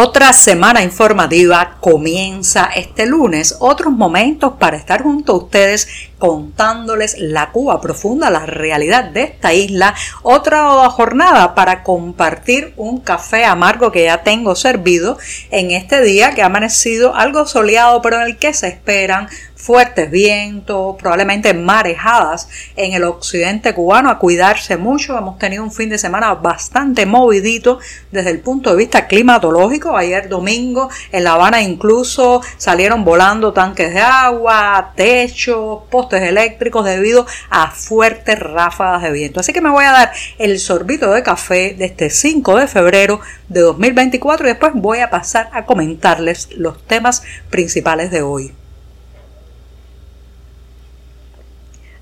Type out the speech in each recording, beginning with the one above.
Otra semana informativa comienza este lunes, otros momentos para estar junto a ustedes contándoles la Cuba profunda, la realidad de esta isla, otra jornada para compartir un café amargo que ya tengo servido en este día que ha amanecido algo soleado pero en el que se esperan fuertes vientos, probablemente marejadas en el occidente cubano, a cuidarse mucho. Hemos tenido un fin de semana bastante movidito desde el punto de vista climatológico. Ayer domingo en La Habana incluso salieron volando tanques de agua, techos, postes eléctricos debido a fuertes ráfagas de viento. Así que me voy a dar el sorbito de café de este 5 de febrero de 2024 y después voy a pasar a comentarles los temas principales de hoy.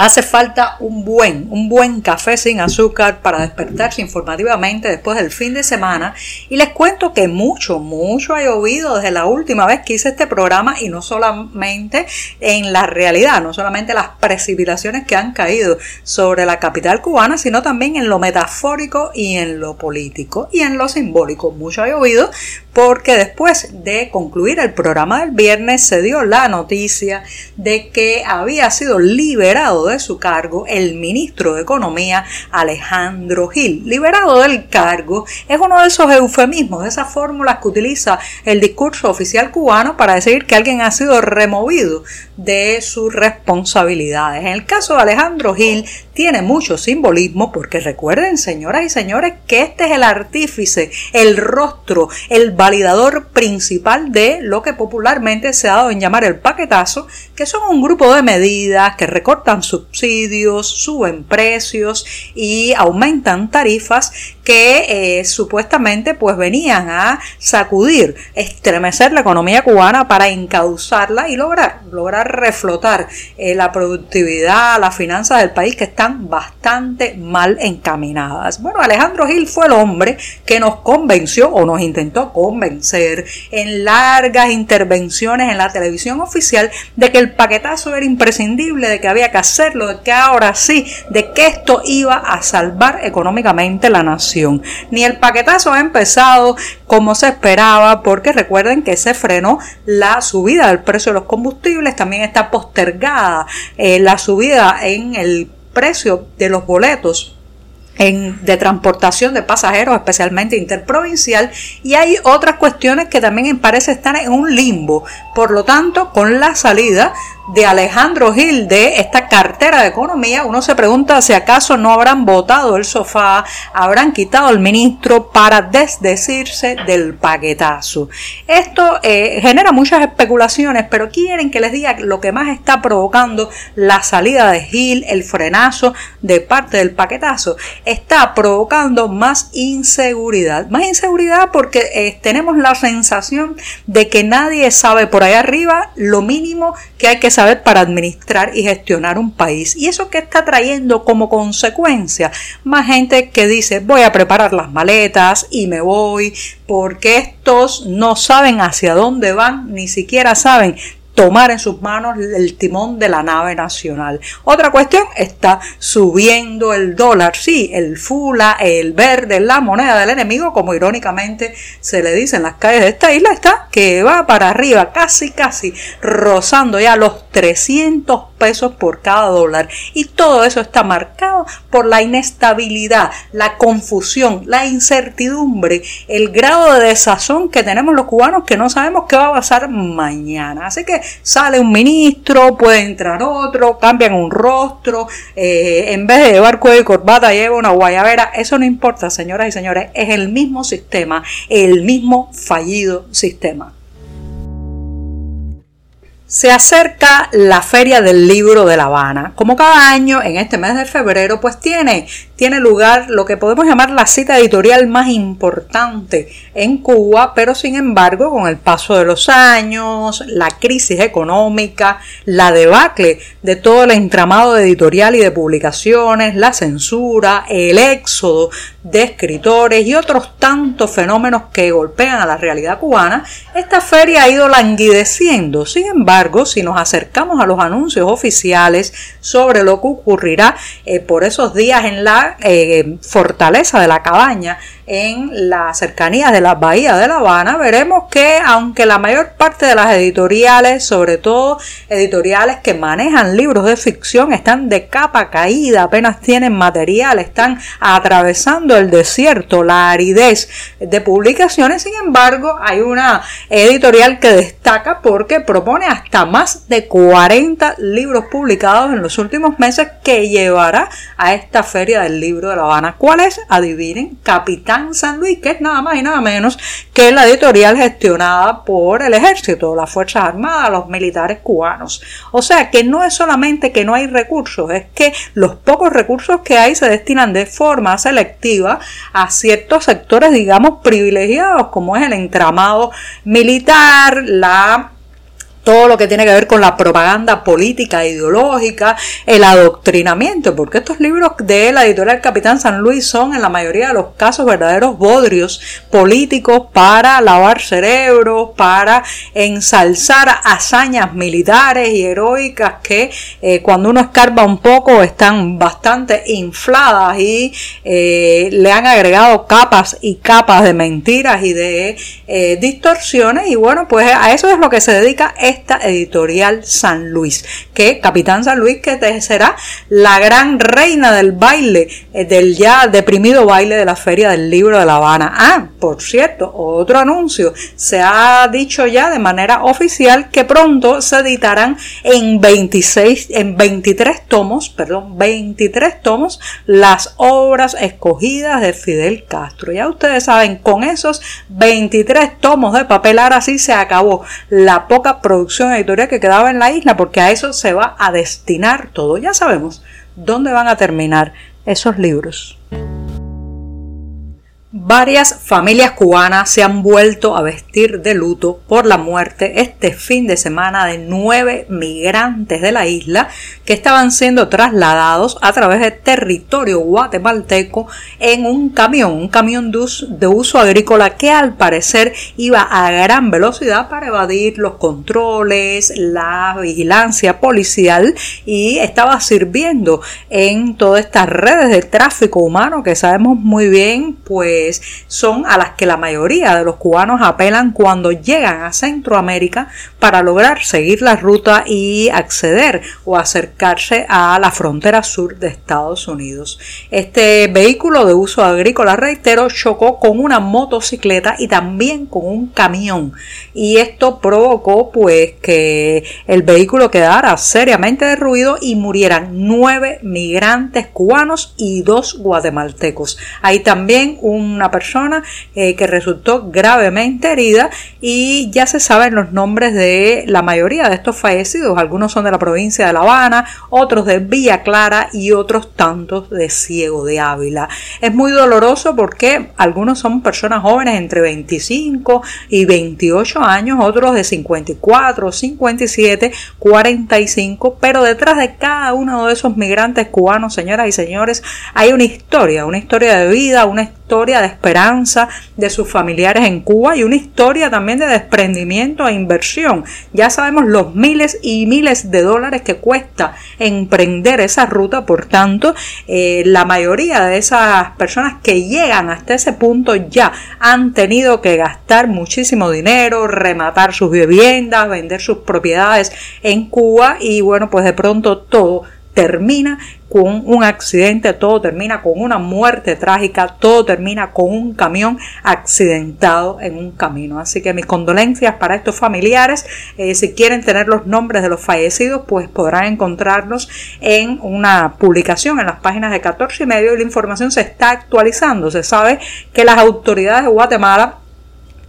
Hace falta un buen, un buen café sin azúcar para despertarse informativamente después del fin de semana. Y les cuento que mucho, mucho ha llovido desde la última vez que hice este programa y no solamente en la realidad, no solamente las precipitaciones que han caído sobre la capital cubana, sino también en lo metafórico y en lo político y en lo simbólico. Mucho ha llovido porque después de concluir el programa del viernes se dio la noticia de que había sido liberado de su cargo el ministro de Economía Alejandro Gil. Liberado del cargo es uno de esos eufemismos, de esas fórmulas que utiliza el discurso oficial cubano para decir que alguien ha sido removido de sus responsabilidades. En el caso de Alejandro Gil tiene mucho simbolismo porque recuerden, señoras y señores, que este es el artífice, el rostro, el validador principal de lo que popularmente se ha dado en llamar el paquetazo, que son un grupo de medidas que recortan subsidios, suben precios y aumentan tarifas que eh, supuestamente pues venían a sacudir, estremecer la economía cubana para encauzarla y lograr, lograr reflotar eh, la productividad, las finanzas del país que están bastante mal encaminadas. Bueno, Alejandro Gil fue el hombre que nos convenció o nos intentó convencer en largas intervenciones en la televisión oficial de que el paquetazo era imprescindible, de que había que hacerlo, de que ahora sí, de que esto iba a salvar económicamente la nación. Ni el paquetazo ha empezado como se esperaba, porque recuerden que se frenó la subida del precio de los combustibles, también está postergada eh, la subida en el precio de los boletos de transportación de pasajeros, especialmente interprovincial, y hay otras cuestiones que también parece estar en un limbo. Por lo tanto, con la salida de Alejandro Gil de esta cartera de economía, uno se pregunta si acaso no habrán votado el sofá, habrán quitado al ministro para desdecirse del paquetazo. Esto eh, genera muchas especulaciones, pero quieren que les diga lo que más está provocando la salida de Gil, el frenazo de parte del paquetazo, está provocando más inseguridad. Más inseguridad porque eh, tenemos la sensación de que nadie sabe por ahí arriba lo mínimo que hay que saber para administrar y gestionar un país. ¿Y eso que está trayendo como consecuencia? Más gente que dice voy a preparar las maletas y me voy porque estos no saben hacia dónde van, ni siquiera saben tomar en sus manos el timón de la nave nacional. Otra cuestión, está subiendo el dólar, sí, el fula, el verde, la moneda del enemigo, como irónicamente se le dice en las calles de esta isla, está que va para arriba, casi, casi, rozando ya los 300 pesos por cada dólar. Y todo eso está marcado por la inestabilidad, la confusión, la incertidumbre, el grado de desazón que tenemos los cubanos que no sabemos qué va a pasar mañana. Así que sale un ministro, puede entrar otro, cambian un rostro, eh, en vez de llevar cuello y corbata lleva una guayabera. Eso no importa, señoras y señores, es el mismo sistema, el mismo fallido sistema. Se acerca la Feria del Libro de La Habana. Como cada año, en este mes de febrero, pues tiene, tiene lugar lo que podemos llamar la cita editorial más importante en Cuba, pero sin embargo, con el paso de los años, la crisis económica, la debacle de todo el entramado editorial y de publicaciones, la censura, el éxodo de escritores y otros tantos fenómenos que golpean a la realidad cubana, esta feria ha ido languideciendo. Sin embargo, si nos acercamos a los anuncios oficiales sobre lo que ocurrirá eh, por esos días en la eh, fortaleza de la cabaña, en la cercanía de la bahía de La Habana, veremos que aunque la mayor parte de las editoriales, sobre todo editoriales que manejan libros de ficción, están de capa caída, apenas tienen material, están atravesando el desierto, la aridez de publicaciones, sin embargo, hay una editorial que destaca porque propone hasta más de 40 libros publicados en los últimos meses que llevará a esta feria del libro de La Habana. ¿Cuál es? Adivinen, Capitán San Luis, que es nada más y nada menos que la editorial gestionada por el ejército, las Fuerzas Armadas, los militares cubanos. O sea que no es solamente que no hay recursos, es que los pocos recursos que hay se destinan de forma selectiva a ciertos sectores, digamos, privilegiados, como es el entramado militar, la todo lo que tiene que ver con la propaganda política ideológica, el adoctrinamiento, porque estos libros de la editorial Capitán San Luis son en la mayoría de los casos verdaderos bodrios políticos para lavar cerebros, para ensalzar hazañas militares y heroicas que eh, cuando uno escarba un poco están bastante infladas y eh, le han agregado capas y capas de mentiras y de eh, distorsiones. Y bueno pues a eso es lo que se dedica esta editorial San Luis, que Capitán San Luis que será la gran reina del baile, eh, del ya deprimido baile de la Feria del Libro de La Habana. Ah, por cierto, otro anuncio, se ha dicho ya de manera oficial que pronto se editarán en 26, en 23 tomos, perdón, 23 tomos las obras escogidas de Fidel Castro. Ya ustedes saben, con esos 23 tomos de papel, ahora sí se acabó la poca producción editorial que quedaba en la isla, porque a eso se va a destinar todo. Ya sabemos dónde van a terminar esos libros. Varias familias cubanas se han vuelto a vestir de luto por la muerte este fin de semana de nueve migrantes de la isla que estaban siendo trasladados a través del territorio guatemalteco en un camión, un camión de uso agrícola que al parecer iba a gran velocidad para evadir los controles, la vigilancia policial y estaba sirviendo en todas estas redes de tráfico humano que sabemos muy bien pues son a las que la mayoría de los cubanos apelan cuando llegan a Centroamérica para lograr seguir la ruta y acceder o acercarse a la frontera sur de Estados Unidos. Este vehículo de uso agrícola, reitero, chocó con una motocicleta y también con un camión y esto provocó pues que el vehículo quedara seriamente derruido y murieran nueve migrantes cubanos y dos guatemaltecos. Hay también una persona eh, que resultó gravemente herida y ya se saben los nombres de la mayoría de estos fallecidos. Algunos son de la provincia de La Habana, otros de Villa Clara y otros tantos de Ciego de Ávila. Es muy doloroso porque algunos son personas jóvenes entre 25 y 28 años, otros de 54, 57, 45, pero detrás de cada uno de esos migrantes cubanos, señoras y señores, hay una historia, una historia de vida, una historia de esperanza de sus familiares en Cuba y una historia también de desprendimiento e inversión. Ya sabemos los miles y miles de dólares que cuesta emprender esa ruta, por tanto, eh, la mayoría de esas personas que llegan hasta ese punto ya han tenido que gastar muchísimo dinero, rematar sus viviendas, vender sus propiedades en Cuba y bueno, pues de pronto todo termina con un accidente, todo termina con una muerte trágica, todo termina con un camión accidentado en un camino. Así que mis condolencias para estos familiares. Eh, si quieren tener los nombres de los fallecidos, pues podrán encontrarlos en una publicación en las páginas de 14 y medio y la información se está actualizando. Se sabe que las autoridades de Guatemala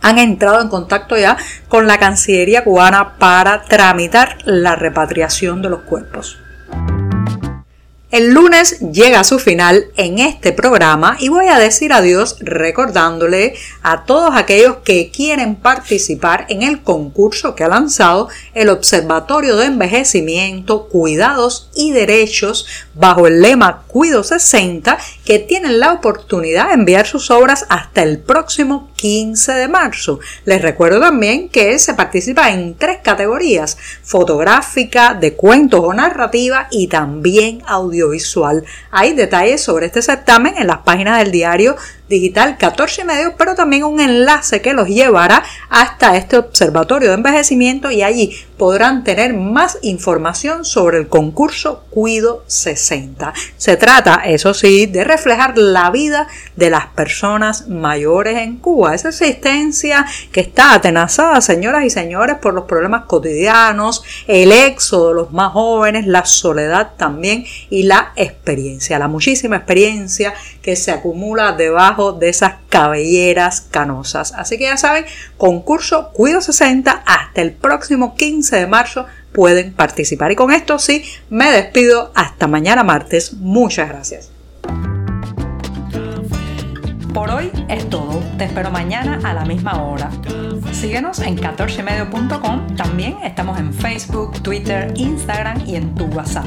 han entrado en contacto ya con la Cancillería cubana para tramitar la repatriación de los cuerpos. El lunes llega a su final en este programa y voy a decir adiós recordándole a todos aquellos que quieren participar en el concurso que ha lanzado el Observatorio de Envejecimiento, Cuidados y Derechos bajo el lema Cuido 60 que tienen la oportunidad de enviar sus obras hasta el próximo 15 de marzo. Les recuerdo también que se participa en tres categorías, fotográfica, de cuentos o narrativa y también audiovisual. Hay detalles sobre este certamen en las páginas del diario digital 14 y medio, pero también un enlace que los llevará hasta este observatorio de envejecimiento y allí podrán tener más información sobre el concurso Cuido 60. Se trata, eso sí, de reflejar la vida de las personas mayores en Cuba, esa existencia que está atenazada, señoras y señores, por los problemas cotidianos, el éxodo de los más jóvenes, la soledad también y la experiencia, la muchísima experiencia que se acumula debajo de esas cabelleras canosas. Así que ya saben, concurso Cuido 60 hasta el próximo 15 de marzo pueden participar. Y con esto sí, me despido hasta mañana martes. Muchas gracias. Por hoy es todo. Te espero mañana a la misma hora. Síguenos en 14medio.com. También estamos en Facebook, Twitter, Instagram y en tu WhatsApp.